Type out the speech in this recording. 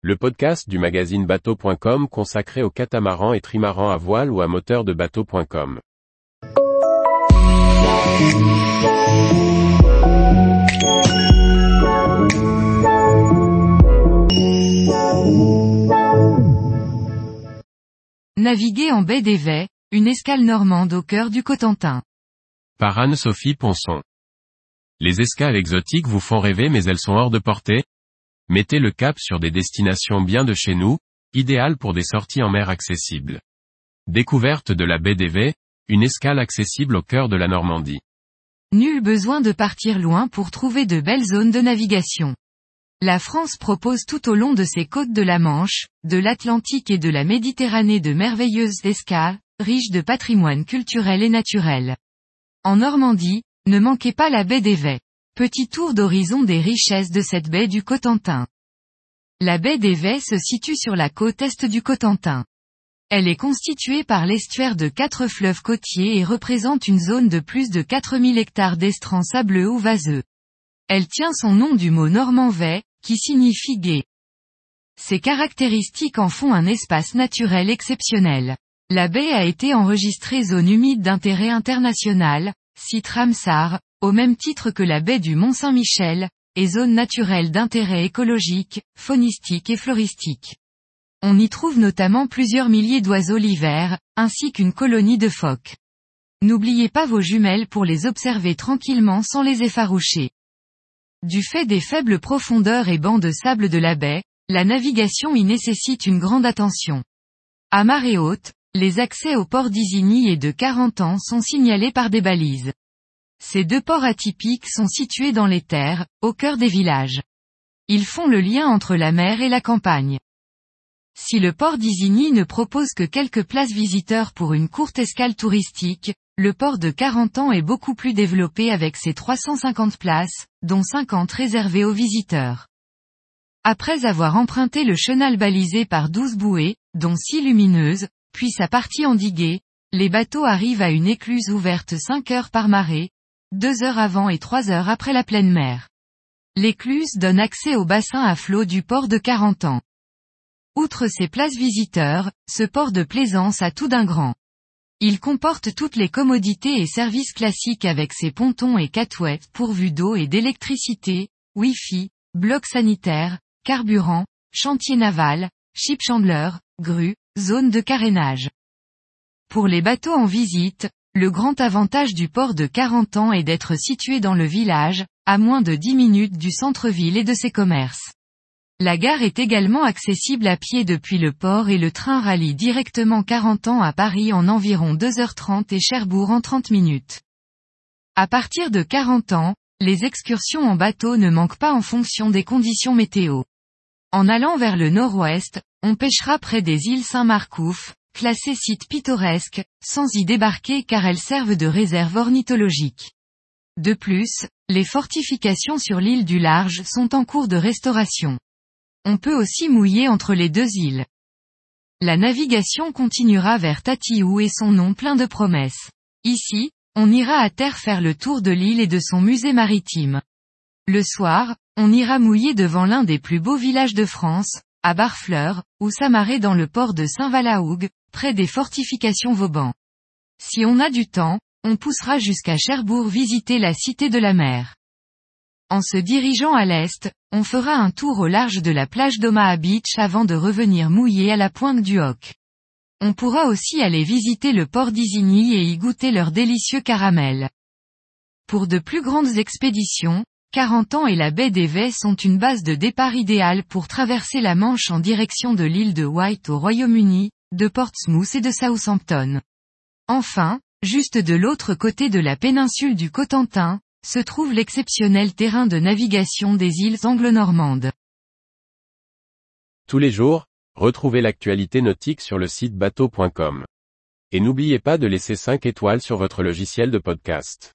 le podcast du magazine bateau.com consacré aux catamarans et trimarans à voile ou à moteur de bateau.com. Naviguer en baie d'Évais, une escale normande au cœur du Cotentin. Par Anne-Sophie Ponson. Les escales exotiques vous font rêver mais elles sont hors de portée Mettez le cap sur des destinations bien de chez nous, idéales pour des sorties en mer accessibles. Découverte de la baie d'Évais, une escale accessible au cœur de la Normandie. Nul besoin de partir loin pour trouver de belles zones de navigation. La France propose tout au long de ses côtes de la Manche, de l'Atlantique et de la Méditerranée de merveilleuses escales, riches de patrimoine culturel et naturel. En Normandie, ne manquez pas la baie d'Évais. Petit tour d'horizon des richesses de cette baie du Cotentin. La baie d'Évais se situe sur la côte est du Cotentin. Elle est constituée par l'estuaire de quatre fleuves côtiers et représente une zone de plus de 4000 hectares d'estrans sableux ou vaseux. Elle tient son nom du mot normand vais, qui signifie gai. Ces caractéristiques en font un espace naturel exceptionnel. La baie a été enregistrée zone humide d'intérêt international, site Ramsar, au même titre que la baie du Mont-Saint-Michel, et zone naturelle d'intérêt écologique, faunistique et floristique. On y trouve notamment plusieurs milliers d'oiseaux l'hiver, ainsi qu'une colonie de phoques. N'oubliez pas vos jumelles pour les observer tranquillement sans les effaroucher. Du fait des faibles profondeurs et bancs de sable de la baie, la navigation y nécessite une grande attention. À marée haute, les accès au port d'Isigny et de 40 ans sont signalés par des balises. Ces deux ports atypiques sont situés dans les terres, au cœur des villages. Ils font le lien entre la mer et la campagne. Si le port d'Isigny ne propose que quelques places visiteurs pour une courte escale touristique, le port de 40 ans est beaucoup plus développé avec ses 350 places, dont 50 réservées aux visiteurs. Après avoir emprunté le chenal balisé par 12 bouées, dont 6 lumineuses, puis sa partie endiguée, les bateaux arrivent à une écluse ouverte 5 heures par marée, deux heures avant et trois heures après la pleine mer. L'écluse donne accès au bassin à flot du port de 40 ans. Outre ses places visiteurs, ce port de plaisance a tout d'un grand. Il comporte toutes les commodités et services classiques avec ses pontons et catouettes pourvus d'eau et d'électricité, Wi-Fi, blocs sanitaires, carburant, chantier naval, ship chandler, grue, zone de carénage. Pour les bateaux en visite, le grand avantage du port de 40 ans est d'être situé dans le village, à moins de 10 minutes du centre-ville et de ses commerces. La gare est également accessible à pied depuis le port et le train rallie directement 40 ans à Paris en environ 2h30 et Cherbourg en 30 minutes. À partir de 40 ans, les excursions en bateau ne manquent pas en fonction des conditions météo. En allant vers le nord-ouest, on pêchera près des îles Saint-Marcouf, classées sites pittoresques, sans y débarquer car elles servent de réserve ornithologique. De plus, les fortifications sur l'île du Large sont en cours de restauration. On peut aussi mouiller entre les deux îles. La navigation continuera vers Tatiou et son nom plein de promesses. Ici, on ira à terre faire le tour de l'île et de son musée maritime. Le soir, on ira mouiller devant l'un des plus beaux villages de France, à Barfleur, ou s'amarrer dans le port de Saint-Valahougue, près des fortifications Vauban. Si on a du temps, on poussera jusqu'à Cherbourg visiter la Cité de la Mer. En se dirigeant à l'est, on fera un tour au large de la plage d'Omaha Beach avant de revenir mouiller à la pointe du Hoc. On pourra aussi aller visiter le port d'Isigny et y goûter leur délicieux caramel. Pour de plus grandes expéditions, 40 ans et la baie d'Évais sont une base de départ idéale pour traverser la Manche en direction de l'île de White au Royaume-Uni, de Portsmouth et de Southampton. Enfin, juste de l'autre côté de la péninsule du Cotentin, se trouve l'exceptionnel terrain de navigation des îles anglo-normandes. Tous les jours, retrouvez l'actualité nautique sur le site bateau.com. Et n'oubliez pas de laisser 5 étoiles sur votre logiciel de podcast.